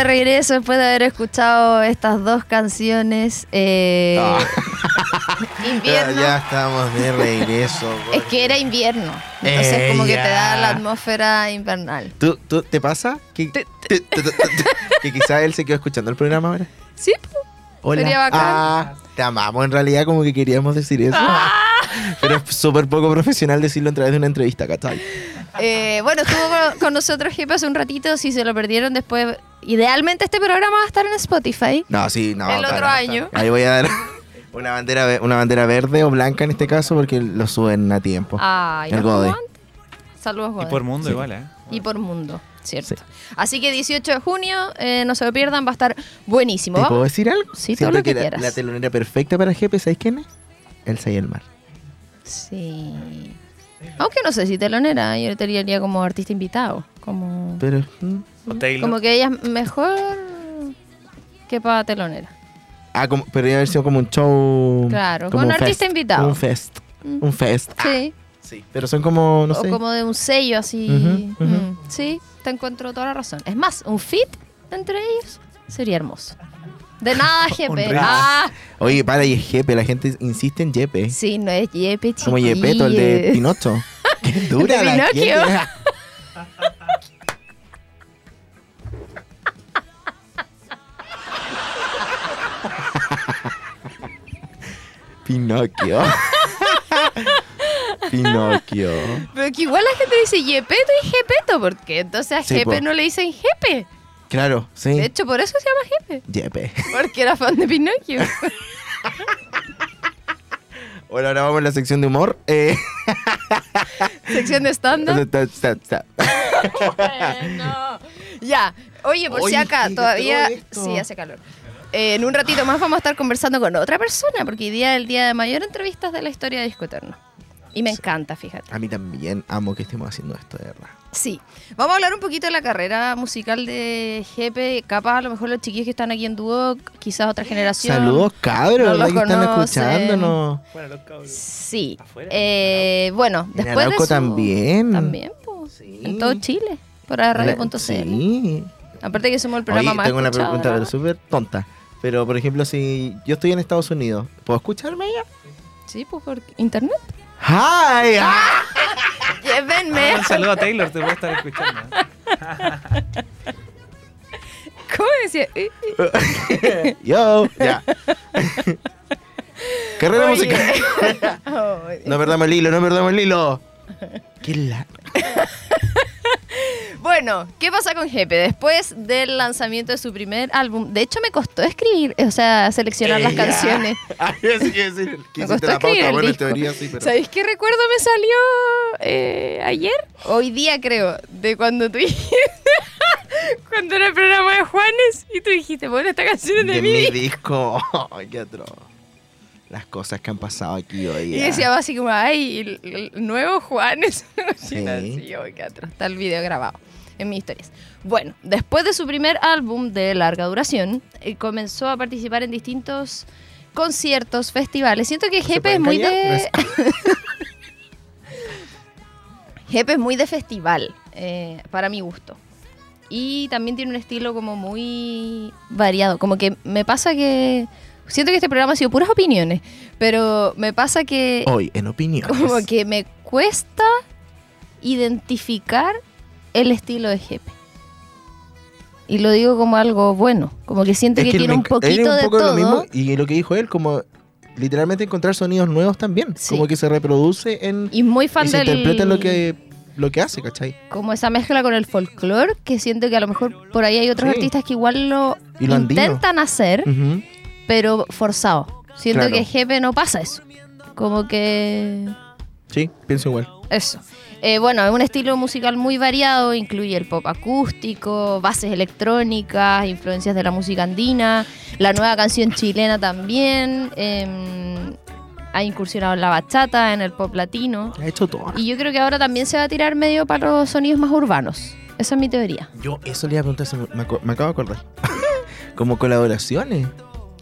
De regreso después de haber escuchado estas dos canciones. Eh, Ah. invierno. Ya, estamos de regreso. Es que era invierno. Entonces Eh, como que te da la atmósfera invernal. ¿Tú, tú, ¿Te pasa que, Te- te- te- te- que quizás él se quedó escuchando el programa ahora? Sí. Hola. Sería bacán. Ah, te amamos en realidad como que queríamos decir eso. Ah. Pero es súper poco profesional decirlo a través de una entrevista, ¿cachai? Eh, bueno, estuvo con, con nosotros Jepe hace un ratito. Si se lo perdieron después, idealmente este programa va a estar en Spotify. No, sí, no. El otro año. Ahí voy a dar una bandera, una bandera verde o blanca en este caso porque lo suben a tiempo. Ay, El Gode. Saludos, Y Gode. por mundo Sí. igual, ¿eh? Y por mundo, ¿cierto? Sí. Así que 18 de junio, eh, no se lo pierdan, va a estar buenísimo. ¿Te puedo decir algo? Sí, todo Siento lo que la- quieras. La, telonera perfecta para GP, ¿sabes quién es? Elsa y el mar. Sí. Aunque no sé si telonera, yo te diría como artista invitado. Como, Pero. O Taylor. como que ella es mejor que para telonera. Ah, como, pero iba a haber sido como un show. Claro, como con un artista fest, invitado. Un fest. Mm. Un fest. Ah, Sí. sí. Pero son como, no o sé. como de un sello así. Mm, Sí, te encuentro toda la razón. Es más, un fit entre ellos sería hermoso. De nada, remix. Ah, Oye, para, y es Jepe, la gente insiste en Jepe. sí, no es Yepe, Como Yepeto, el de. Pinocho. Qué dura la Pinocchio. gente. Pinocchio. Pinocchio. Pero que igual la gente dice Yepeto y Jepeto, porque entonces a Sí, Jepe po. no le dicen Jepe. Claro, sí. De hecho, por eso se llama Jepe. Jepe. Porque era fan de Pinocchio. Bueno, ahora vamos a la sección de humor. Eh, Sección de stand-up. está- Bueno. Ya. Oye, por si acá todavía. Sí, hace calor. Eh, en un ratito más vamos a estar conversando con otra persona, porque hoy día es el día de mayor entrevistas de la historia de Disco Eterno. Y me encanta, fíjate. A mí también amo que estemos haciendo esto, de verdad. Sí. Vamos a hablar un poquito de la carrera musical de Jepe. Capaz, a lo mejor los chiquillos que están aquí en dúo, quizás otra generación. Saludos, cabros, No ¿verdad los que están escuchándonos? Bueno, los cabros. Sí. Afuera. Eh, bueno, En después de Arauco su- también. También, pues. Sí. En todo Chile. Por radio.cl. Sí. Aparte que somos el programa Oye, más tengo una pregunta, de súper tonta. Pero, por ejemplo, si yo estoy en Estados Unidos, ¿puedo escucharme allá? Sí, pues por internet. ¡Hi! ¡Ah! Llévenme. Ah, un saludo a Taylor, te voy a estar escuchando. ¿Cómo decía? Yo, ya. Carrera Oye. musical. No perdamos el hilo, no perdamos el hilo. Qué la... Bueno, ¿qué pasa con Jepe? Después del lanzamiento de su primer álbum, de hecho me costó escribir, o sea, seleccionar las canciones. Así que decir, Me costó la escribir pauta. Bueno, teoría sí, pero... ¿Sabéis qué recuerdo me salió eh, ayer? Hoy día creo, de cuando tú dijiste, cuando era el programa de Juanes y tú dijiste, bueno, esta canción es de, de mí. mi disco. Ay, qué atroz. Las cosas que han pasado aquí hoy. Y decía así como, ay, el, el nuevo Juanes. Sí. Así, ay, qué atroz. Está el video grabado en mis historias. Bueno, después de su primer álbum de larga duración, eh, comenzó a participar en distintos conciertos, festivales. Siento que ¿Se Jepe es muy de... Jepe es muy de festival, eh, para mi gusto. Y también tiene un estilo como muy variado. Como que me pasa que... Siento que este programa ha sido puras opiniones, pero me pasa que Hoy, en opinión. como que me cuesta identificar el estilo de Jepe. Y lo digo como algo bueno, como que siento que, tiene un poquito de todo. y lo que dijo él, como literalmente encontrar sonidos nuevos también. Sí. Como que se reproduce en. Y muy fan y se interpreta lo que, lo que hace, ¿cachai? como esa mezcla con el folclore, que siento que a lo mejor por ahí hay otros Sí. artistas que igual lo lo intentan hacer, pero forzado. Siento Claro. que Jepe no pasa eso. Como que Sí, pienso igual. Eso. Eh, bueno, es un estilo musical muy variado, incluye el pop acústico, bases electrónicas, influencias de la música andina, la nueva canción chilena también, em, ha incursionado en la bachata, en el pop latino, Ha hecho todo. y yo creo que ahora también se va a tirar medio para los sonidos más urbanos. Esa es mi teoría. Yo eso le iba a preguntar, me, me acabo de acordar. como colaboraciones.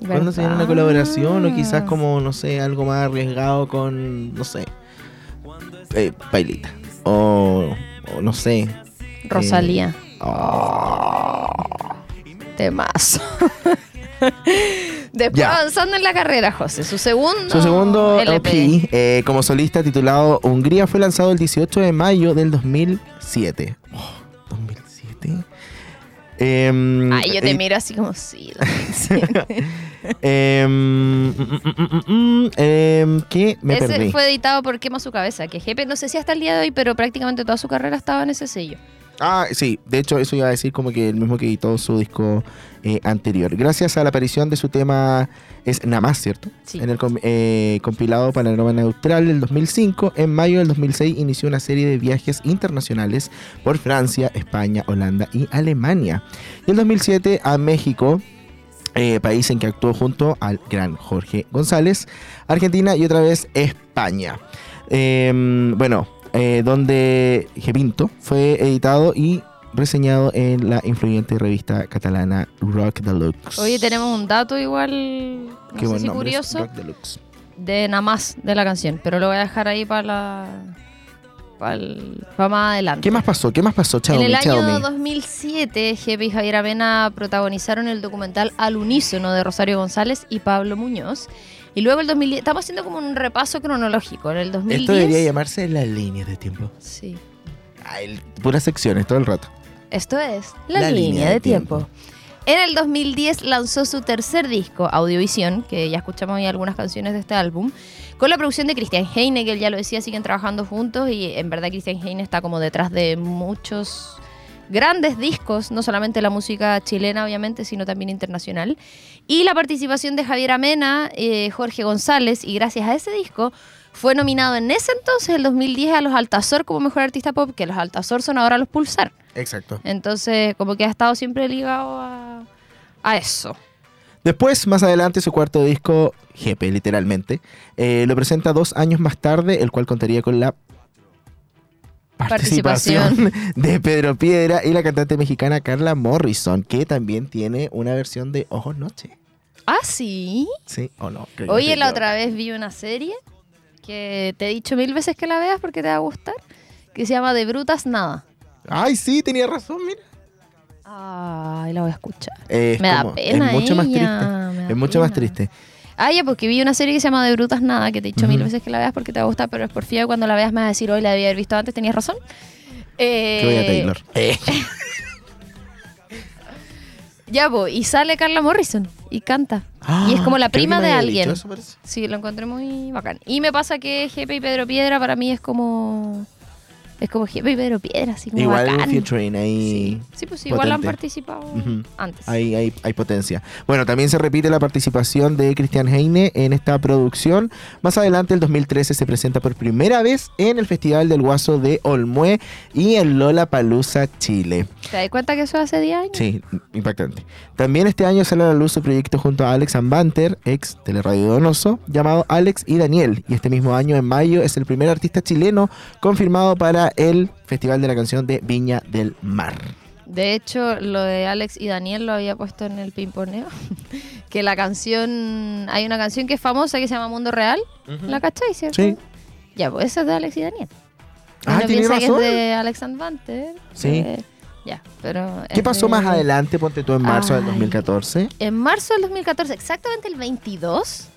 ¿Cuándo se viene una ¿Verdad? colaboración? O quizás como, no sé, algo más arriesgado con, no sé, eh, Pailita. O, o no sé. Rosalía. Temazo. Después Ya. avanzando en la carrera, José, su segundo. Su segundo LP. Eh, como solista titulado Hungría, fue lanzado el 18 de mayo del 2007. Oh, 2007. Em, Ay, yo te eh, miro así como sí. 2007. mm, mm, ¿Qué? Me ese perdí. fue editado por Quema su cabeza, que Jepe, no sé si hasta el día de hoy, pero prácticamente toda su carrera estaba en ese sello. Ah, sí, de hecho eso iba a decir como que el mismo que editó su disco eh, anterior. Gracias a la aparición de su tema es nada más, ¿cierto? Sí. En el eh, compilado Panorama Neutral del 2005, en mayo del 2006 inició una serie de viajes internacionales por Francia, España, Holanda y Alemania. Y en 2007 a México, eh, país en que actuó junto al gran Jorge González, Argentina y otra vez España. Em, bueno, eh, donde Gepinto fue editado y reseñado en la influyente revista catalana Rock Deluxe. Oye, tenemos un dato igual, no Qué sé si curioso, Rock Deluxe. de nada más de la canción, pero lo voy a dejar ahí para la... Para, más adelante. ¿Qué más pasó? ¿Qué más pasó? En Xiaomi, el año Xiaomi. 2007, Jepe y Javier Avena protagonizaron el documental Al Unísono de Rosario González y Pablo Muñoz. Y luego el 2010, estamos haciendo como un repaso cronológico. En el 2010... Esto debería llamarse la línea de tiempo. Sí. Ay, puras secciones todo el rato. Esto es La, línea, de, tiempo. En el 2010 lanzó su tercer disco, Audiovisión, que ya escuchamos ahí algunas canciones de este álbum, con la producción de Christian Heine, que él ya lo decía, siguen trabajando juntos y en verdad Christian Heine está como detrás de muchos grandes discos, no solamente la música chilena obviamente, sino también internacional. Y la participación de Javier Amena, eh, Jorge González, y gracias a ese disco fue nominado en ese entonces, el 2010, a los Altazor como Mejor Artista Pop, que los Altazor son ahora los Pulsar. Exacto. Entonces, como que ha estado siempre ligado a, a eso. Después, más adelante, su cuarto disco, Jepe, literalmente, eh, lo presenta dos años más tarde, el cual contaría con la participación de Pedro Piedra y la cantante mexicana Carla Morrison, que también tiene una versión de Ojos Noche. Ah, sí. ¿Sí o no? Creo que Oye, la otra vez vi una serie que te he dicho mil veces que la veas porque te va a gustar, que se llama De Brutas Nada. Ay, sí, tenía razón, mira. Ay, la voy a escuchar. Es Me da como- pena Es mucho más ella, triste. me da Es mucho más triste. Ah, ya, porque vi una serie que se llama De Brutas Nada, que te he dicho mil veces que la veas porque te va a gustar, pero es por fin cuando la veas me vas a decir, hoy la debía haber visto antes, tenías razón. Eh, Que voy a Taylor. Eh. Ya, po, y sale Carla Morrison y canta. y es como la Ah, Creo que prima de había alguien. eso. Sí, lo encontré muy bacán. Y me pasa que Jepe y Pedro Piedra para mí es como. Es como Jepe y Pedro Piedra, así como Igual bacán. featuring ahí. Sí, sí, pues igual han participado antes. Hay, hay, hay potencia. Bueno, también se repite la participación de Christian Heine en esta producción. Más adelante, el 2013, se presenta por primera vez en el Festival del Guaso de Olmué y en Lola Palusa, Chile. ¿Te das cuenta que eso hace 10 años? Sí, impactante. También este año sale a la luz su proyecto junto a Alex Ambanter, ex Teleradio Donoso, llamado Alex y Daniel. Y este mismo año, en mayo, es el primer artista chileno confirmado para el Festival de la Canción de Viña del Mar. De hecho, lo de Alex y Daniel lo había puesto en el pimponeo. que la canción. Hay una canción que es famosa que se llama Mundo Real. ¿La cachai, cierto? Sí. Ya, pues esa es de Alex y Daniel. Ah, Uno ¿tiene piensa que es de Alex Banter. Sí. ya, pero. ¿Qué pasó de- más adelante? Ponte tú en marzo del Ay. 2014. En marzo del 2014, exactamente el 22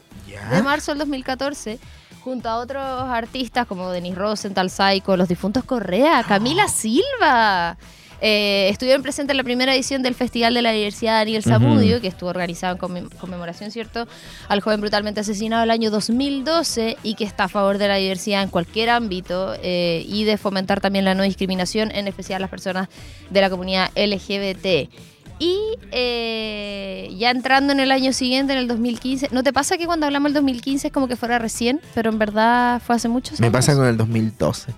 de marzo del 2014, junto a otros artistas como Denis Rosenthal, Psycho, Los Difuntos Correa, Camila Silva. Eh, estuvieron presentes en la primera edición del Festival de la Diversidad Daniel Zamudio, que estuvo organizado en conmem- conmemoración, ¿cierto?, al joven brutalmente asesinado el año 2012 y que está a favor de la diversidad en cualquier ámbito eh, y de fomentar también la no discriminación, en especial las personas de la comunidad LGBT. Y eh, ya entrando en el año siguiente, en el 2015, ¿no te pasa que cuando hablamos del 2015 es como que fuera recién, pero en verdad fue hace muchos Me años? pasa con el 2012.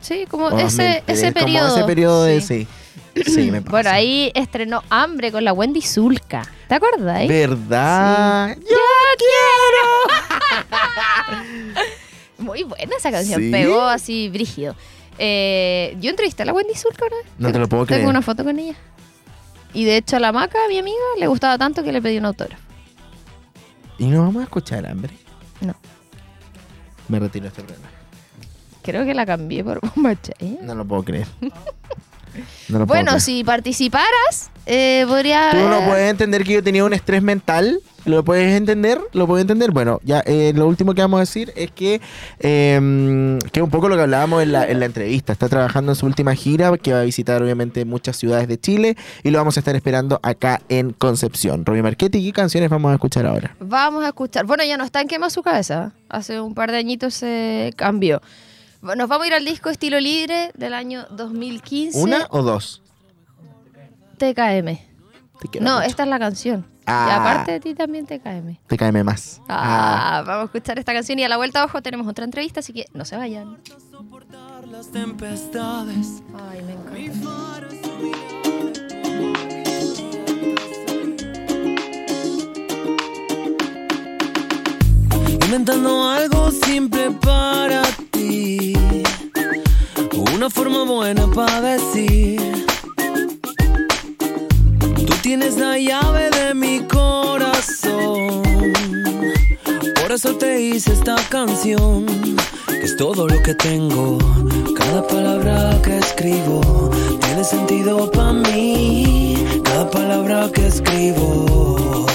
Sí, como O ese, 2013, ese como periodo. ese periodo de sí. sí. Sí, me pasa. Bueno, ahí estrenó Hambre con la Wendy Zulka. ¿Te acuerdas? ¿Verdad? ¡Yo quiero! Muy buena esa canción, ¿Sí? pegó así brígido. Eh, yo entrevisté a la Wendy Zulka vez. No te lo puedo creer. Tengo una foto con ella. Y de hecho a la maca, mi amiga, le gustaba tanto que le pedí un autógrafo. ¿Y no vamos a escuchar hambre? No. Me retiro este programa. Creo que la cambié por Bomba Chaya. No lo puedo creer. No Bueno, creer. si participaras, eh, podría... Tú no puedes entender que yo tenía un estrés mental. ¿Lo puedes entender? ¿Lo puedes entender? Bueno, ya eh, lo último que vamos a decir es que, eh, que un poco lo que hablábamos en la, en la entrevista. Está trabajando en su última gira, que va a visitar obviamente muchas ciudades de Chile y lo vamos a estar esperando acá en Concepción. Robbie Marchetti, ¿qué canciones vamos a escuchar ahora? Vamos a escuchar. Bueno, ya no está en quema su cabeza. Hace un par de añitos se cambió. Bueno, Nos vamos a ir al disco Estilo Libre del año 2015. ¿Una o dos? TKM. No, mucho. esta es la canción. Y Ah. aparte de ti también TKM. Caeme más. Ah, vamos a escuchar esta canción y a la vuelta abajo tenemos otra entrevista, así que no se vayan. las tempestades. Ay, me encanta. Inventando algo simple para Una forma buena para decir. Tú tienes la llave de mi corazón. Por eso te hice esta canción. Que es todo lo que tengo. Cada palabra que escribo tiene sentido para mí. Cada palabra que escribo.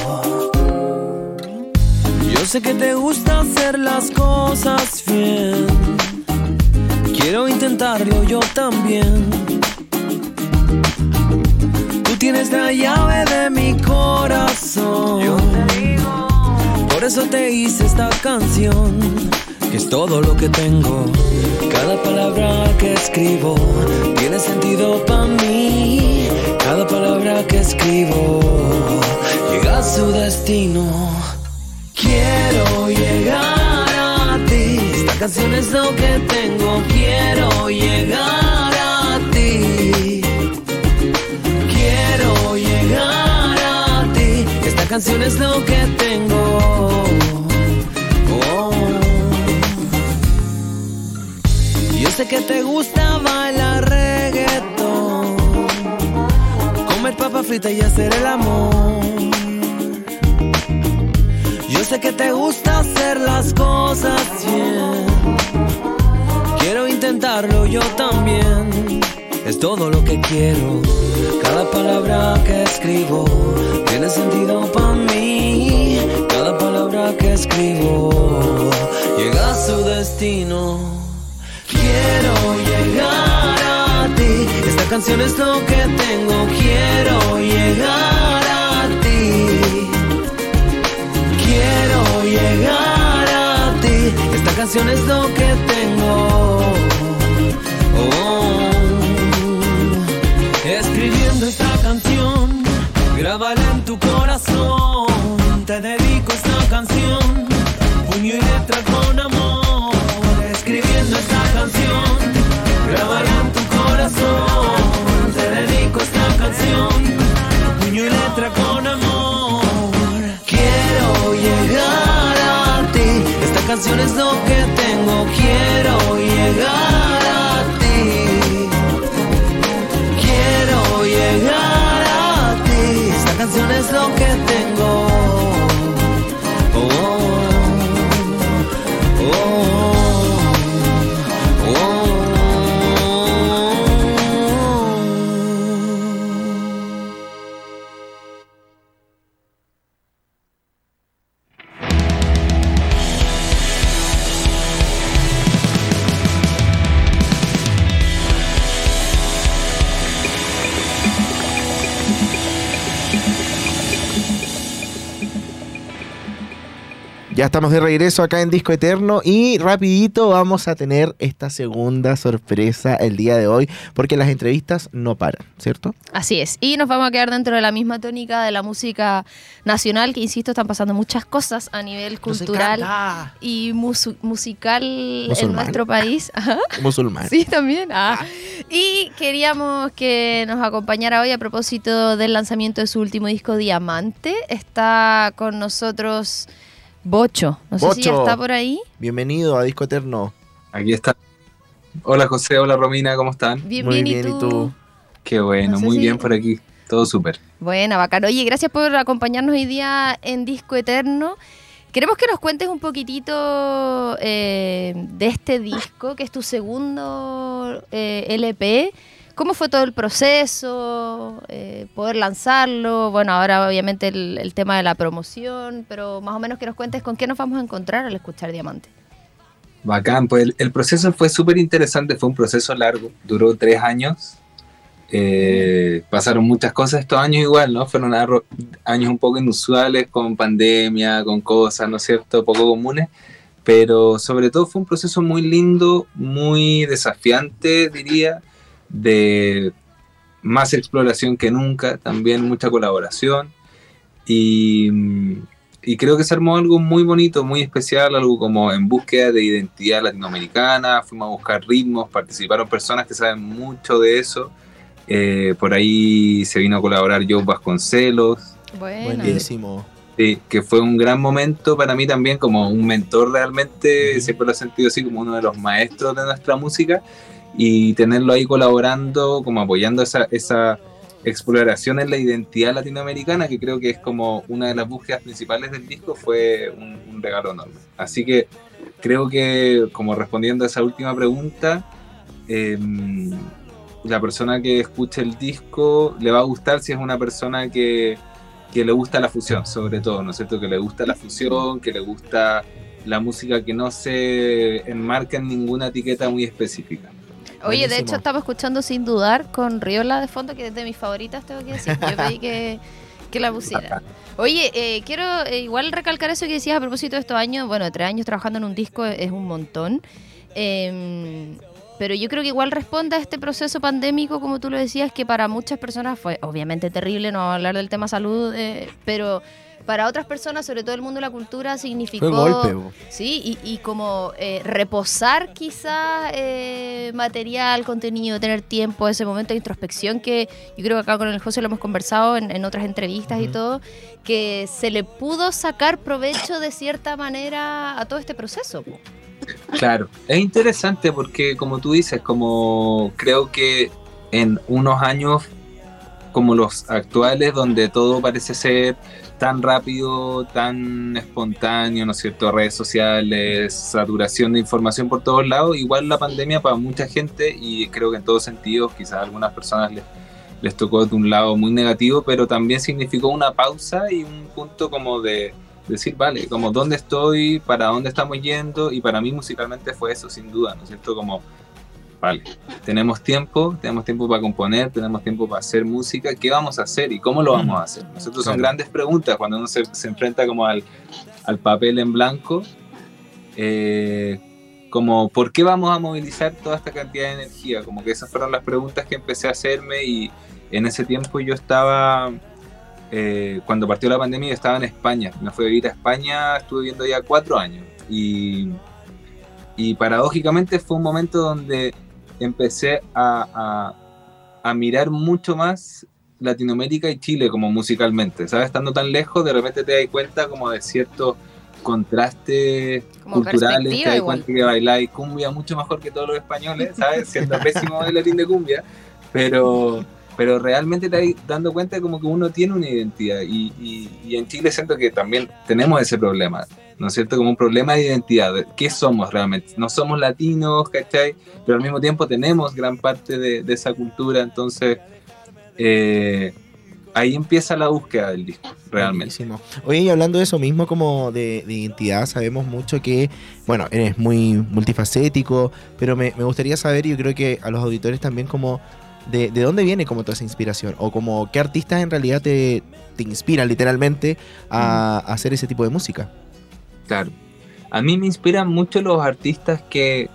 Yo sé que te gusta hacer las cosas bien. Quiero intentarlo yo también. Tú tienes la llave de mi corazón. Por eso te hice esta canción, que es todo lo que tengo. Cada palabra que escribo tiene sentido para mí. Cada palabra que escribo llega a su destino. Quiero llegar canción es lo que tengo. Quiero llegar a ti. Quiero llegar a ti. Esta canción es lo que tengo. Oh. Yo sé que te gusta bailar reggaetón, comer papa frita y hacer el amor. Que te gusta hacer las cosas bien. Quiero intentarlo yo también. Es todo lo que quiero. Cada palabra que escribo tiene sentido para mí. Cada palabra que escribo llega a su destino. Quiero llegar a ti. Esta canción es lo que tengo. Quiero llegar a ti. Llegar a ti. Esta canción es lo que tengo. Oh. Escribiendo esta canción, grábala en tu corazón. Te dedico esta canción, puño y letra con amor. Escribiendo esta canción, grábala en tu corazón. Te dedico esta canción, canción es lo que tengo. Quiero llegar a ti. Quiero llegar a ti. Esta canción es lo que estamos de regreso acá en Disco Eterno y rapidito vamos a tener esta segunda sorpresa el día de hoy porque las entrevistas no paran, ¿cierto? Así es. Y nos vamos a quedar dentro de la misma tónica de la música nacional, que insisto, están pasando muchas cosas a nivel cultural y musical en nuestro país. Ajá. Musulmán. Sí, también. Ah. Y queríamos que nos acompañara hoy a propósito del lanzamiento de su último disco Diamante. Está con nosotros Bocho. No sé si ya está por ahí. Bienvenido a Disco Eterno. Aquí está. Hola José, hola Romina, ¿cómo están? Bien, Muy bien, bien, ¿y ¿y tú? tú? Qué bueno, No sé muy si- bien por aquí, todo súper. Buena, bacán. Oye, gracias por acompañarnos hoy día en Disco Eterno. Queremos que nos cuentes un poquitito eh, de este disco, que es tu segundo eh, LP. ¿Cómo fue todo el proceso? Eh, poder lanzarlo. Bueno, ahora obviamente el, el tema de la promoción, pero más o menos que nos cuentes con qué nos vamos a encontrar al escuchar Diamante. Bacán, pues el, el proceso fue súper interesante, fue un proceso largo, duró tres años. Eh, pasaron muchas cosas estos años igual, ¿no? Fueron años un poco inusuales, con pandemia, con cosas, ¿no es cierto?, poco comunes, pero sobre todo fue un proceso muy lindo, muy desafiante, diría, de más exploración que nunca, también mucha colaboración, y, y creo que se armó algo muy bonito, muy especial, algo como en búsqueda de identidad latinoamericana, fuimos a buscar ritmos, participaron personas que saben mucho de eso, eh, por ahí se vino a colaborar Joe Vasconcelos, Bueno, Buenísimo. sí, que fue un gran momento para mí también como un mentor realmente, siempre lo he sentido así como uno de los maestros de nuestra música y tenerlo ahí colaborando, como apoyando esa, esa exploración en la identidad latinoamericana, que creo que es como una de las búsquedas principales del disco, fue un, regalo enorme. Así que creo que como respondiendo a esa última pregunta, em, la persona que escuche el disco le va a gustar si es una persona que, que le gusta la fusión, sobre todo, ¿no es cierto? Que le gusta la fusión, que le gusta la música que no se enmarca en ninguna etiqueta muy específica. Oye, de hecho estamos escuchando Sin Dudar con Riola de fondo, que es de mis favoritas, tengo que decir. Yo pedí que, que la pusiera. Oye, eh, quiero eh, igual recalcar eso que decías a propósito de estos años. Bueno, tres años trabajando en un disco es un montón. Em, pero yo creo que igual responde a este proceso pandémico, como tú lo decías, que para muchas personas fue obviamente terrible, no hablar del tema salud, eh, pero para otras personas, sobre todo el mundo de la cultura, significó... Fue golpe. Sí, y, y como eh, reposar quizás eh, material, contenido, tener tiempo, ese momento de introspección que yo creo que acá con el José lo hemos conversado en, en otras entrevistas y todo, que se le pudo sacar provecho de cierta manera a todo este proceso. po. Claro, es interesante porque como tú dices, como creo que en unos años como los actuales, donde todo parece ser tan rápido, tan espontáneo, ¿no es cierto? Redes sociales, saturación de información por todos lados, igual la pandemia para mucha gente y creo que en todos sentidos, quizás a algunas personas les, les tocó de un lado muy negativo, pero también significó una pausa y un punto como de decir, vale, como dónde estoy, para dónde estamos yendo, y para mí musicalmente fue eso, sin duda, ¿no es cierto? Como, vale, tenemos tiempo, tenemos tiempo para componer, tenemos tiempo para hacer música, ¿qué vamos a hacer y cómo lo vamos a hacer? Nosotros son Claro. grandes preguntas cuando uno se, se enfrenta como al, al papel en blanco, eh, como, ¿por qué vamos a movilizar toda esta cantidad de energía? Como que esas fueron las preguntas que empecé a hacerme y en ese tiempo yo estaba eh, cuando partió la pandemia yo estaba en España, me fui a vivir a España, estuve viviendo ya cuatro años y, y paradójicamente fue un momento donde empecé a, a, a mirar mucho más Latinoamérica y Chile como musicalmente, ¿sabes? Estando tan lejos, de repente te das cuenta como de ciertos contrastes Como culturales, te das cuenta que bailáis cumbia mucho mejor que todos los españoles, ¿sabes? Siendo pésimo bailarín de cumbia, pero pero realmente te vas dando cuenta como que uno tiene una identidad y, y- y en Chile siento que también tenemos ese problema, ¿no es cierto? Como un problema de identidad, de ¿qué somos realmente? No somos latinos, ¿cachai? Pero al mismo tiempo tenemos gran parte de, esa cultura, entonces eh, ahí empieza la búsqueda del disco, realmente. Oye, y hablando de eso mismo, como de, de identidad, sabemos mucho que, bueno, eres muy multifacético, pero me, me gustaría saber, yo creo que a los auditores también, como de, de dónde viene como toda esa inspiración, o como qué artistas en realidad te, te inspiran literalmente a hacer ese tipo de música. Claro. A mí me inspiran mucho los artistas que,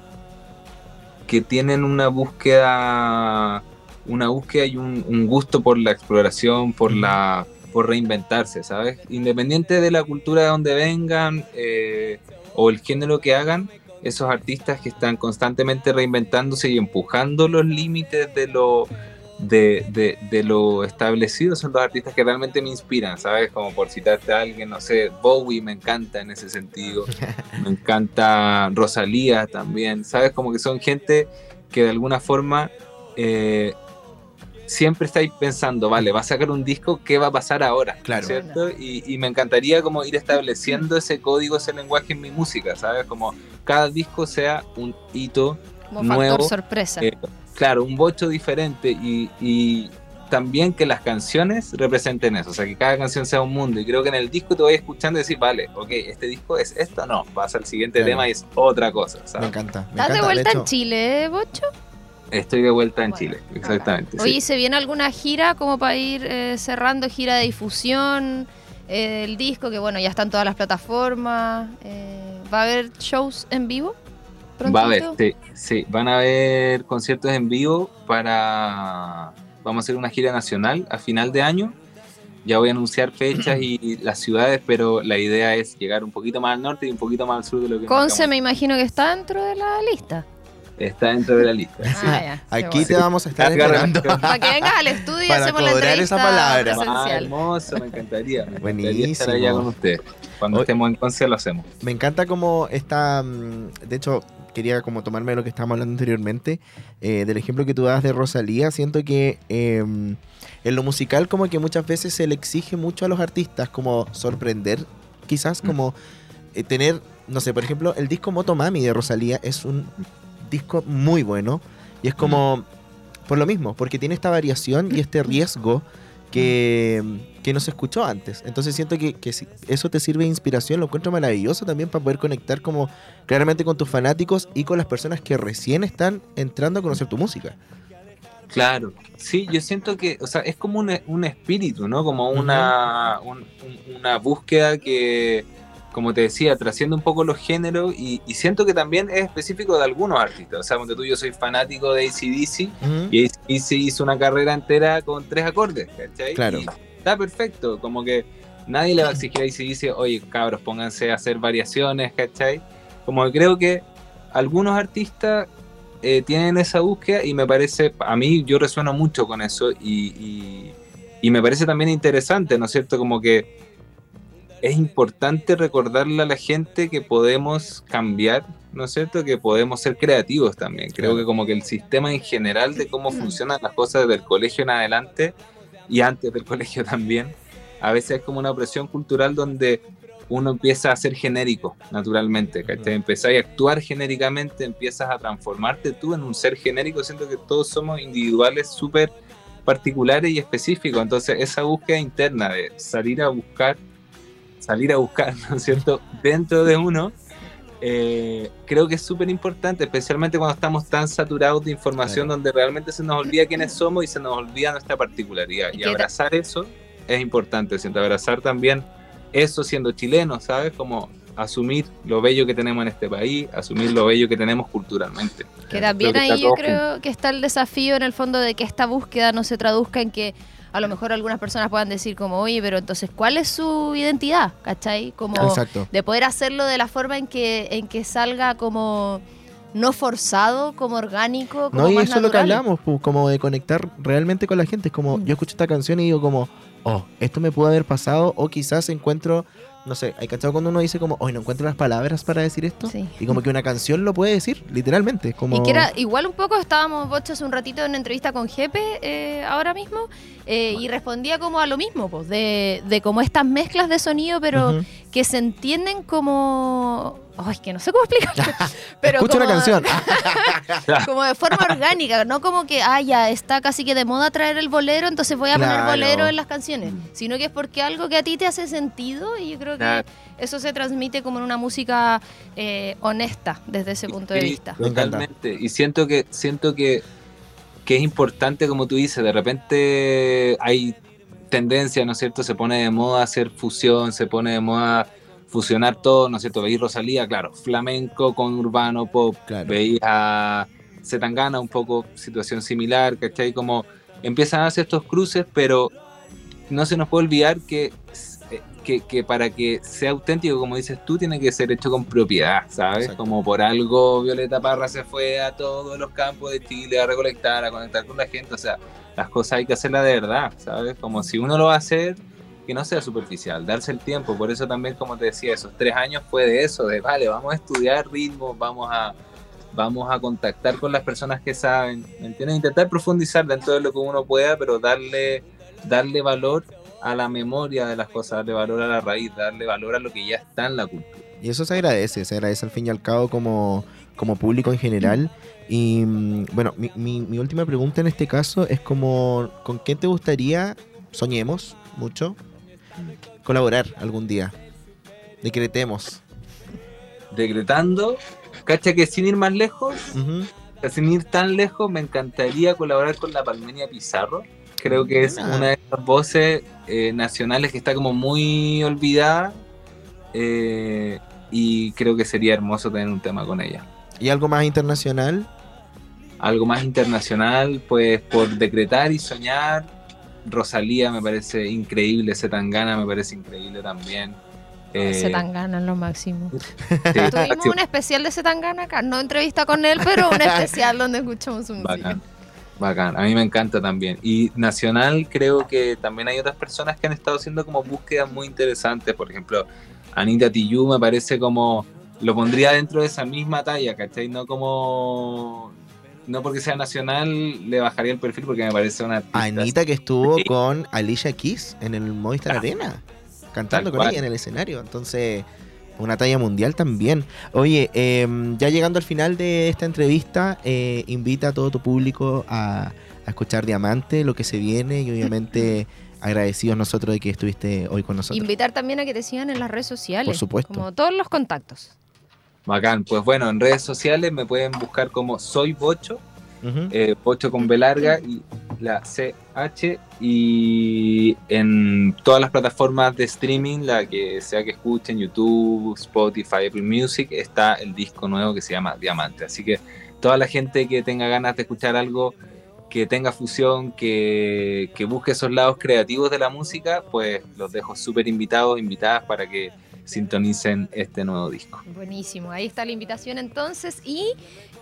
que tienen una búsqueda, una búsqueda y un, un gusto por la exploración, por la por reinventarse, ¿sabes? Independiente de la cultura de donde vengan eh, o el género que hagan, esos artistas que están constantemente reinventándose y empujando los límites de lo de, de, de lo establecido son los artistas que realmente me inspiran, ¿sabes? Como por citarte a alguien, no sé, Bowie me encanta en ese sentido, me encanta Rosalía también, ¿sabes? Como que son gente que de alguna forma eh, siempre estáis pensando, vale, va a sacar un disco, ¿qué va a pasar ahora? Claro. ¿Cierto? Y, y me encantaría como ir estableciendo ese código, ese lenguaje en mi música, ¿sabes? Como cada disco sea un hito Como Nuevo, factor sorpresa. eh, claro, un bocho diferente y, y también que las canciones representen eso, o sea, que cada canción sea un mundo. Y creo que en el disco te voy escuchando y decir, vale, ok, este disco es esto, no, pasa al siguiente Claro. tema y es otra cosa, Me encanta. Me ¿Estás de vuelta en Chile, eh, Bocho? Estoy de vuelta en Bueno, Chile, exactamente. Oye, sí. ¿y ¿se viene alguna gira como para ir eh, cerrando gira de difusión eh, del disco? Que bueno, ya están todas las plataformas. eh, ¿Va a haber shows en vivo? Va a haber, sí, sí, van a haber conciertos en vivo para... Vamos a hacer una gira nacional a final de año. Ya voy a anunciar fechas y las ciudades, pero la idea es llegar un poquito más al norte y un poquito más al sur de lo que Conce me imagino que está dentro de la lista. está dentro de la lista. sí. Ah, ya, Aquí bueno. te vamos a estar esperando. Para que vengas al estudio y Para hacemos la cobrar entrevista esa palabra. Ah, hermoso, me encantaría. Me encantaría Buenísimo. estar allá con ustedes. Cuando Hoy- estemos en Conce lo hacemos. Me encanta como esta. mm, De hecho, quería como tomarme lo que estábamos hablando anteriormente, eh, del ejemplo que tú das de Rosalía. Siento que eh, en lo musical, como que muchas veces se le exige mucho a los artistas, como sorprender, quizás, como eh, tener, no sé, por ejemplo, el disco Motomami de Rosalía es un disco muy bueno y es como. Por lo mismo, porque tiene esta variación y este riesgo que, que no se escuchó antes. Entonces siento que, que si eso te sirve de inspiración, lo encuentro maravilloso también para poder conectar como claramente con tus fanáticos y con las personas que recién están entrando a conocer tu música. Claro, sí, yo siento que, o sea, es como un, un espíritu, ¿no? Como una, un- un- una búsqueda que, como te decía, trasciende un poco los géneros y, y siento que también es específico de algunos artistas. O sea, cuando tú yo soy fanático de ACDC y ACDC hizo una carrera entera con tres acordes, ¿cachai? Claro. Y está perfecto, como que nadie le va a exigir a ACDC, oye, cabros, pónganse a hacer variaciones, ¿cachai? Como que creo que algunos artistas eh, tienen esa búsqueda y me parece, a mí yo resueno mucho con eso y, y- y me parece también interesante, ¿no es cierto? Como que es importante recordarle a la gente que podemos cambiar, ¿no es cierto? Que podemos ser creativos también. Creo que como que el sistema en general de cómo funcionan las cosas desde el colegio en adelante y antes del colegio también, a veces es como una presión cultural donde uno empieza a ser genérico, naturalmente, ¿cachai? Empiezas a actuar genéricamente, empiezas a transformarte tú en un ser genérico, siento que todos somos individuales súper particulares y específicos, entonces esa búsqueda interna de salir a buscar, salir a buscar, ¿no es cierto?, dentro de uno, eh, creo que es súper importante, especialmente cuando estamos tan saturados de información Claro. donde realmente se nos olvida quiénes somos y se nos olvida nuestra particularidad. Y abrazar eso es importante, siento, abrazar también eso siendo chileno, ¿sabes? Como asumir lo bello que tenemos en este país, asumir lo bello que tenemos culturalmente. Que también Creo que ahí yo creo que está el desafío en el fondo de que esta búsqueda no se traduzca en que a lo mejor algunas personas puedan decir como, oye, pero entonces, ¿cuál es su identidad? ¿Cachai? Como Exacto. de poder hacerlo de la forma en que, en que salga como no forzado, como orgánico, como No, y más eso es lo que hablamos, pu, como de conectar realmente con la gente. Es como, Mm. yo escucho esta canción y digo como, oh, esto me pudo haber pasado, o quizás encuentro, no sé, hay cachado cuando uno dice como, hoy no encuentro las palabras para decir esto. Sí. Y como que una canción lo puede decir, literalmente. Como... Y que era igual un poco, estábamos Bocho hace un ratito en una entrevista con Jepe eh, ahora mismo, eh, y respondía como a lo mismo, pues, de, de como estas mezclas de sonido, pero. Que se entienden como... Ay, que no sé cómo explicarlo. pero Escucha una como- canción. Como de forma orgánica, no como que, ah, ya está casi que de moda traer el bolero, entonces voy a poner bolero en las canciones. Sino que es porque algo que a ti te hace sentido y yo creo que Claro. eso se transmite como en una música eh, honesta desde ese punto de Sí, vista. Totalmente. Y siento que, siento que, que es importante, como tú dices, de repente hay tendencia, ¿no es cierto? Se pone de moda hacer fusión, se pone de moda fusionar todo, ¿no es cierto? Veis Rosalía, claro, flamenco con urbano, pop, Claro. veis a Zetangana un poco situación similar, ¿cachai? Como empiezan a hacer estos cruces, pero no se nos puede olvidar que, eh, que, que para que sea auténtico, como dices tú, tiene que ser hecho con propiedad, ¿sabes? Exacto. Como por algo Violeta Parra se fue a todos los campos de Chile a recolectar, a conectar con la gente, o sea, las cosas hay que hacerlas de verdad, ¿sabes? Como si uno lo va a hacer, que no sea superficial, darse el tiempo, por eso también, como te decía, esos tres años fue de eso, de, vale, vamos a estudiar ritmos, vamos a vamos a contactar con las personas que saben, ¿me entiendes? Intentar profundizar dentro de lo que uno pueda, pero darle, darle valor a la memoria de las cosas, darle valor a la raíz, darle valor a lo que ya está en la cultura. Y eso se agradece, se agradece al fin y al cabo como, como público en general. Y mm, bueno, mi, mi- mi última pregunta en este caso es como, ¿con quién te gustaría, soñemos mucho, colaborar algún día? Decretemos. Decretando, cacha que sin ir más lejos, sin ir tan lejos, me encantaría colaborar con la Palmenia Pizarro. Creo que es Buena. una de esas voces eh, nacionales que está como muy olvidada. eh, y creo que sería hermoso tener un tema con ella. ¿Y algo más internacional? Algo más internacional, pues por decretar y soñar. Rosalía me parece increíble, Zetangana me parece increíble también. Eh, Zetangana es lo máximo. sí, Tuvimos un especial de Zetangana acá, no entrevista con él, pero un especial donde escuchamos su música. Bacán, bacán. A mí me encanta también. Y nacional creo que también hay otras personas que han estado haciendo como búsquedas muy interesantes. Por ejemplo, Anita Tijoux me parece como... Lo pondría dentro de esa misma talla, ¿cachai? No como... No porque sea nacional le bajaría el perfil porque me parece una artista Anita que estuvo Sí. con Alicia Keys en el Movistar Ah. Arena, cantando Tal con cual. ella en el escenario. Entonces, una talla mundial también. Oye, em, ya llegando al final de esta entrevista, eh, invita a todo tu público a, a escuchar Diamante, lo que se viene y obviamente agradecidos nosotros de que estuviste hoy con nosotros. Invitar también a que te sigan en las redes sociales. Por supuesto. Como todos los contactos. Bacán. Pues bueno, en redes sociales me pueden buscar como Soy Bocho. Ujú. eh, Pocho con B larga y la CH y en todas las plataformas de streaming, la que sea que escuchen, YouTube, Spotify, Apple Music, está el disco nuevo que se llama Diamante. Así que toda la gente que tenga ganas de escuchar algo que tenga fusión, que, que busque esos lados creativos de la música, pues los dejo súper invitados, invitadas para que sintonicen este nuevo disco. Buenísimo, ahí está la invitación entonces. Y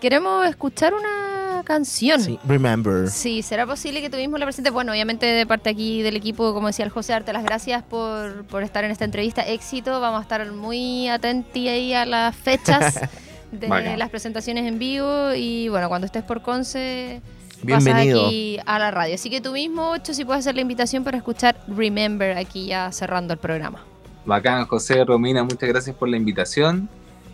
queremos escuchar una canción. Sí, remember. Sí, ¿será posible que tuvimos la presente? Bueno, obviamente de parte aquí del equipo, como decía el José, darte las gracias por, por estar en esta entrevista. Éxito, vamos a estar muy atentos ahí a las fechas de las presentaciones en vivo y bueno, cuando estés por Conce, Bienvenido. pasas aquí a la radio. Así que tú mismo, Ocho, si puedes hacer la invitación para escuchar Remember aquí ya cerrando el programa. Bacán, José, Romina, muchas gracias por la invitación.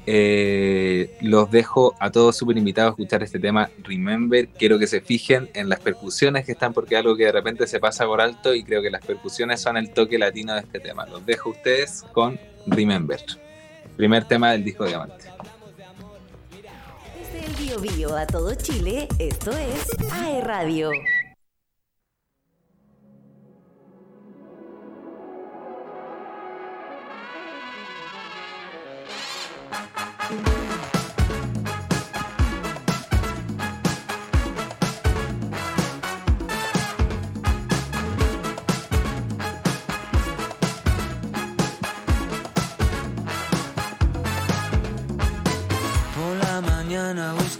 Eh, los dejo a todos súper invitados a escuchar este tema Remember. Quiero que se fijen en las percusiones que están, porque es algo que de repente se pasa por alto y creo que las percusiones son el toque latino de este tema. Los dejo a ustedes con Remember, primer tema del disco Diamante. Desde el Bio Bio a todo Chile, esto es AE Radio.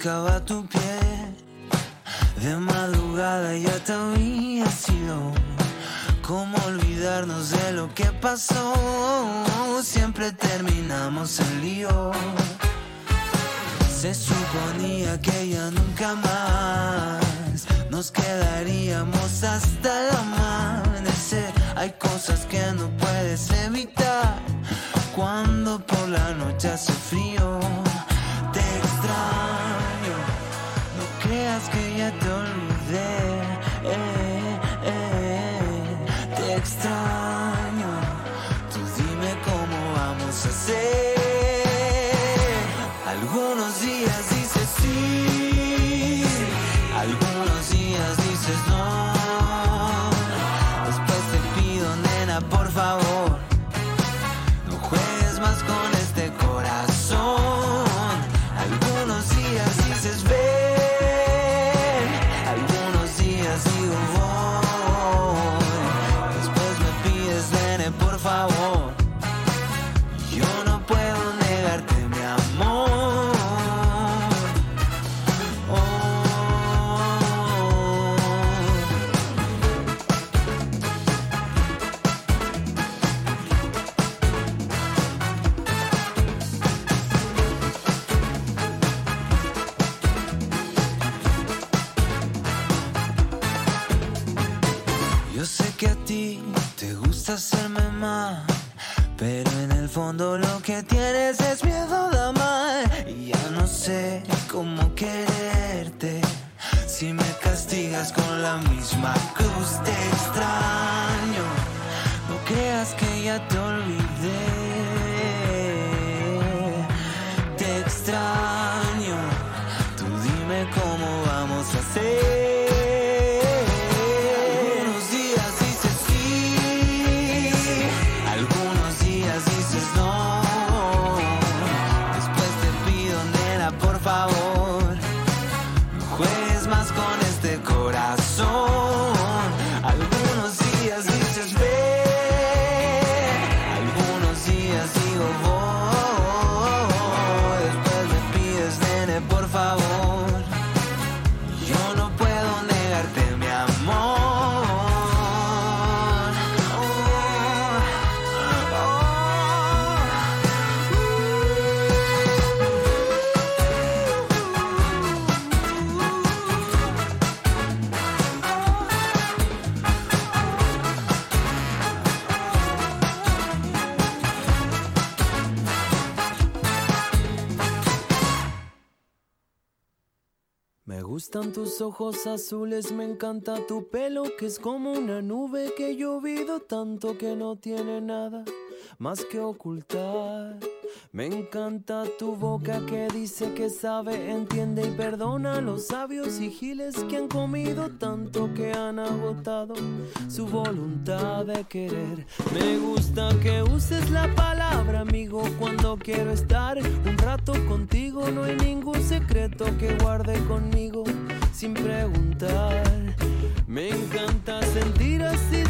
Buscaba tu piel. De madrugada ya te había sido. ¿Cómo olvidarnos de lo que pasó? Siempre terminamos en lío. Se suponía que ya nunca más nos quedaríamos hasta el amanecer. Hay cosas que no puedes evitar cuando por la noche hace frío. Te extraño, no creas que ya te vamos pero en el fondo lo que tienes es miedo de amar y ya no sé cómo quererte. Si me castigas con la misma cruz te extraño. No creas que ya te olvidé. Gustan tus ojos azules, me encanta tu pelo que es como una nube que llovido tanto que no tiene nada más que ocultar. Me encanta tu boca que dice que sabe, entiende y perdona a los sabios y giles que han comido tanto que han agotado su voluntad de querer. Me gusta que uses la palabra amigo cuando quiero estar un rato contigo. No hay ningún secreto que guarde conmigo sin preguntar. Me encanta sentir así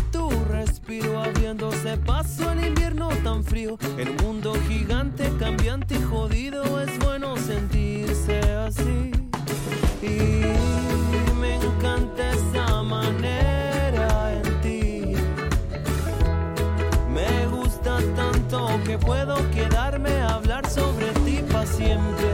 respiro abriéndose paso al invierno tan frío. En un mundo gigante, cambiante y jodido es bueno sentirse así. Y me encanta esa manera en ti. Me gusta tanto que puedo quedarme a hablar sobre ti para siempre.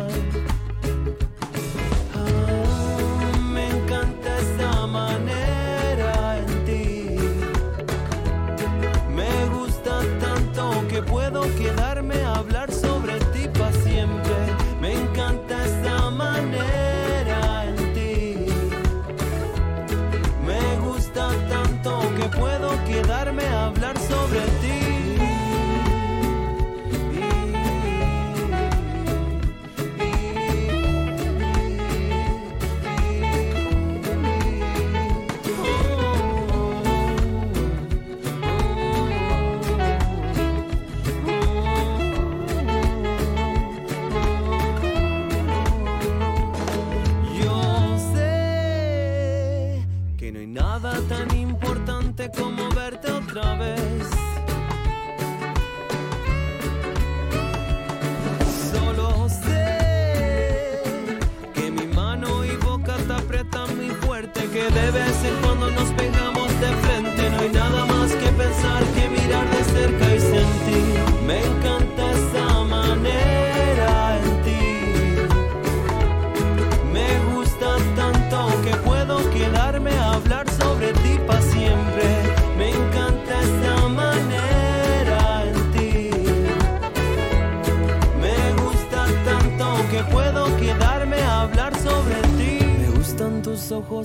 Como verte otra vez. Solo sé que mi mano y boca te aprietan muy fuerte, que de vez en cuando nos pegamos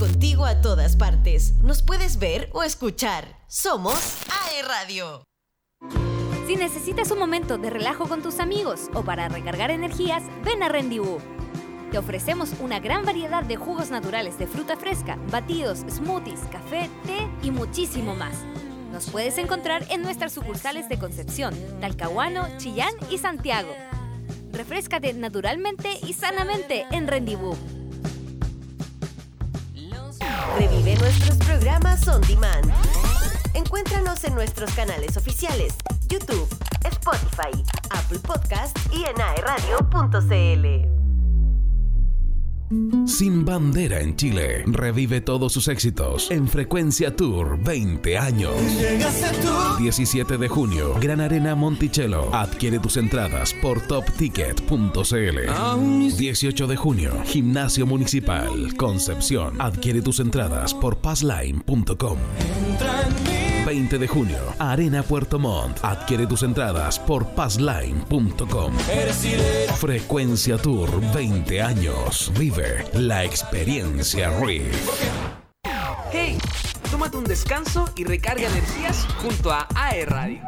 Contigo a todas partes. Nos puedes ver o escuchar. Somos AE Radio. Si necesitas un momento de relajo con tus amigos o para recargar energías, ven a Rendezvous. Te ofrecemos una gran variedad de jugos naturales de fruta fresca, batidos, smoothies, café, té y muchísimo más. Nos puedes encontrar en nuestras sucursales de Concepción, Talcahuano, Chillán y Santiago. Refrescate naturalmente y sanamente en Rendezvous. Revive nuestros programas on demand. Encuéntranos en nuestros canales oficiales, YouTube, Spotify, Apple Podcast y en aeradio.cl. Sin bandera en Chile. Revive todos sus éxitos en Frecuencia Tour 20 años. 17 de junio, Gran Arena Monticello. Adquiere tus entradas por topticket.cl. 18 de junio, Gimnasio Municipal Concepción. Adquiere tus entradas por passline.com. 20 de junio, Arena Puerto Montt. Adquiere tus entradas por passline.com. Frecuencia Tour 20 años. Vive la experiencia RIF. Hey, tómate un descanso y recarga energías junto a AE Radio.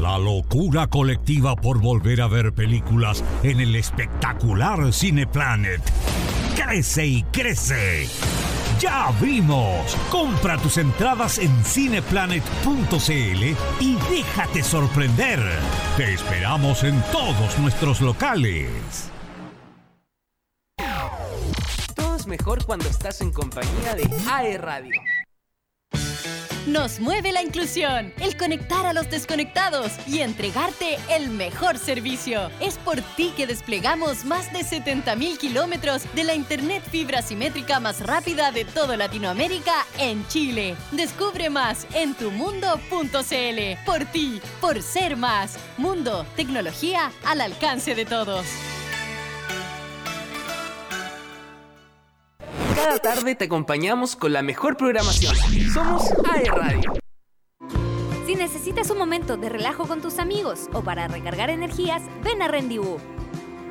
La locura colectiva por volver a ver películas en el espectacular Cineplanet. Crece y crece. ¡Ya abrimos! Compra tus entradas en cineplanet.cl y déjate sorprender. Te esperamos en todos nuestros locales. Todo es mejor cuando estás en compañía de AE Radio. Nos mueve la inclusión, el conectar a los desconectados y entregarte el mejor servicio. Es por ti que desplegamos más de 70.000 kilómetros de la Internet fibra simétrica más rápida de toda Latinoamérica en Chile. Descubre más en tumundo.cl. Por ti, por ser más. Mundo, tecnología al alcance de todos. Cada tarde te acompañamos con la mejor programación. Somos AE Radio. Si necesitas un momento de relajo con tus amigos o para recargar energías, ven a Rendezvous.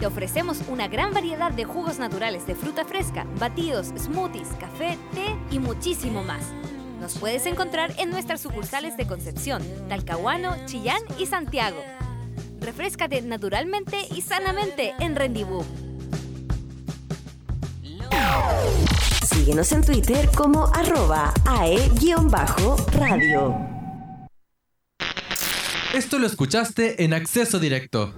Te ofrecemos una gran variedad de jugos naturales de fruta fresca, batidos, smoothies, café, té y muchísimo más. Nos puedes encontrar en nuestras sucursales de Concepción, Talcahuano, Chillán y Santiago. Refrescate naturalmente y sanamente en Rendezvous. Síguenos en Twitter como arroba ae-radio. Esto lo escuchaste en acceso directo.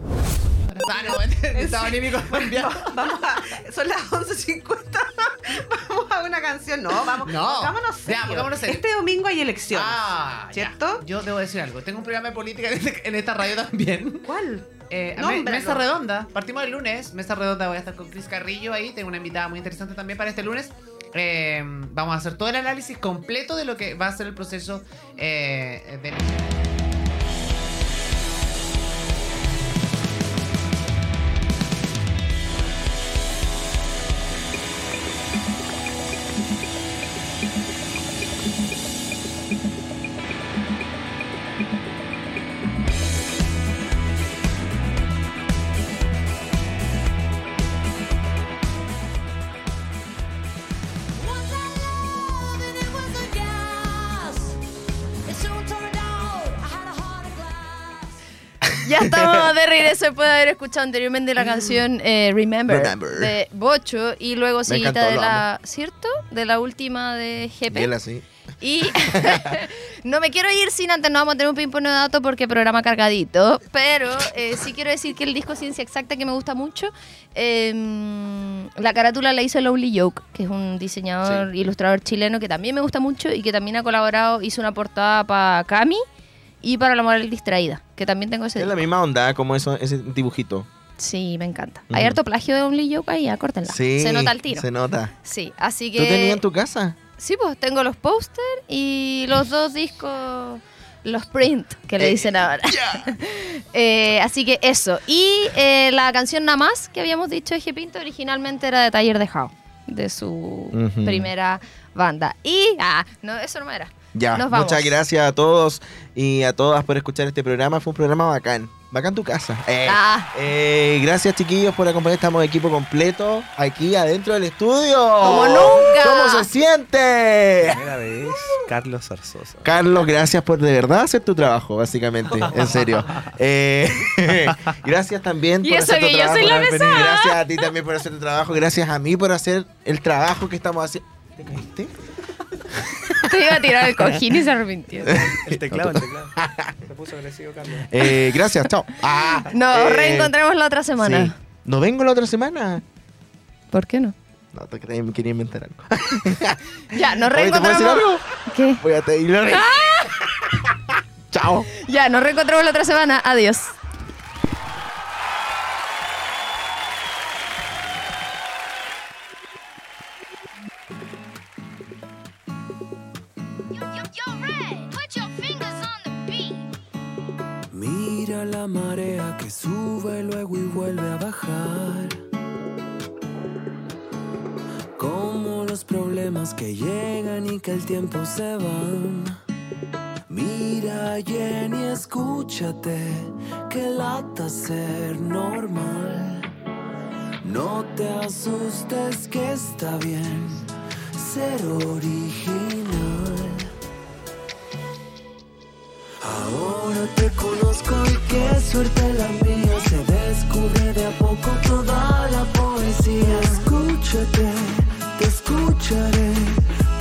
Ah, no, estaba anímico cambiado. Vamos a, son las 11.50. vamos a una canción. No, vamos. No. Vámonos Ya, serio. pongámonos serio. Este domingo hay elecciones. Ah, ¿Cierto? ya. Yo debo decir algo. Tengo un programa de política en, este- en esta radio también. ¿Cuál? Eh, me- mesa redonda. Partimos el lunes. Mesa redonda. Voy a estar con Cris Carrillo ahí. Tengo una invitada muy interesante también para este lunes. Eh, vamos a hacer todo el análisis completo de lo que va a ser el proceso eh, de estamos de regreso después de haber escuchado anteriormente la canción eh, Remember, Remember. de Bocho y luego seguida de la, ¿cierto? De la última de GP. Bien así. Y no me quiero ir sin antes, no vamos a tener un ping-pong de datos porque programa cargadito, pero eh, sí quiero decir que el disco Ciencia Exacta que me gusta mucho, eh, la carátula la hizo Lonely Joke, que es un diseñador, ilustrador chileno que también me gusta mucho y que también ha colaborado, hizo una portada para Cami y para La Moral Distraída, que también tengo ese Es la misma onda como eso, ese dibujito. Sí, me encanta. Hay harto plagio de Only Joke ahí, acórtenla. Sí. Se nota el tiro. Se nota. Sí, así que... ¿Tú tenías en tu casa? Sí, pues tengo los póster y los dos discos, los print, que le Eh, dicen ahora. Eh, así que eso. Y eh, la canción Nada más que habíamos dicho de. Pinto originalmente era de Taller de How, de su Ujú. primera banda. Y, ah, no, eso no era. Ya, Nos vamos. muchas gracias a todos y a todas por escuchar este programa. Fue un programa bacán. Bacán tu casa. Eh, Ah. eh, gracias, chiquillos, por acompañar. Estamos equipo completo aquí adentro del estudio. ¡Como nunca! ¿Cómo se siente? Primera vez, Carlos Zarzosa. Carlos, gracias por de verdad hacer tu trabajo, básicamente. En serio. Eh, gracias también Y por eso hacer tu que yo trabajo. soy la. Gracias a ti también por hacer tu trabajo. Gracias a mí por hacer el trabajo que estamos haciendo. ¿Te caíste? Te iba a tirar el cojín y se arrepintió. El teclado, el teclado. Se puso agresivo, Carlos. Eh, gracias, chao. Ah, Nos eh, reencontramos la otra semana. sí. ¿No vengo la otra semana? ¿Por qué no? No, te creí, me quería inventar algo. Ya, nos Oye, ¿te puedo decir reencontramos. algo? ¿Qué? Voy a Taylor. Chao. Ya, nos reencontramos la otra semana. Adiós. La marea que sube luego y vuelve a bajar. Como los problemas que llegan y que el tiempo se van. Mira Jenny, escúchate, que lata ser normal. No te asustes que está bien ser original. Ahora te conozco y qué suerte la mía. Se descubre de a poco toda la poesía. Escúchate, te escucharé.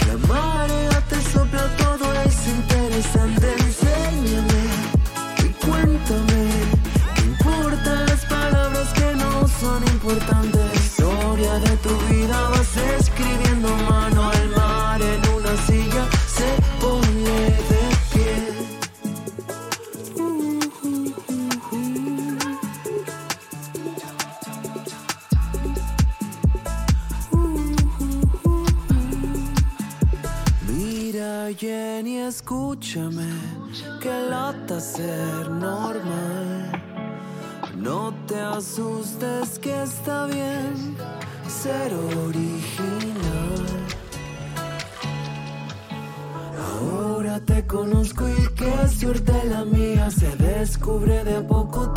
La marea te sopla todo, es interesante. Enséñame y cuéntame. ¿Qué importan las palabras que no son importantes? Historia de tu vida vas escribiendo mano escúchame, que lata ser normal. No te asustes que está bien ser original. Ahora te conozco y qué suerte la mía. Se descubre de poco